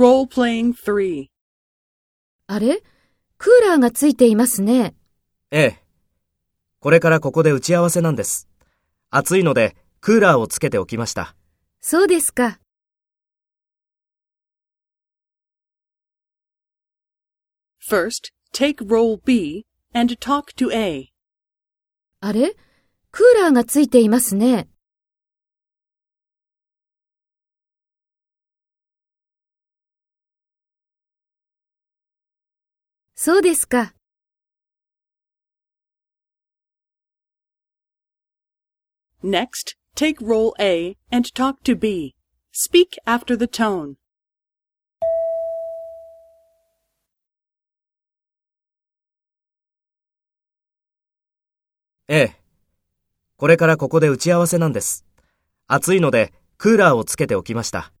Role-playing 3. あれ？クーラーがついていますね。ええ。これからここで打ち合わせなんです。暑いので、クーラーをつけておきました。そうですか。First, take role B and talk to A. あれ？クーラーがついていますね。そうですか。Next, take role A and talk to B. Speak after the tone. ええ。これからここで打ち合わせなんです。暑いので、クーラーをつけておきました。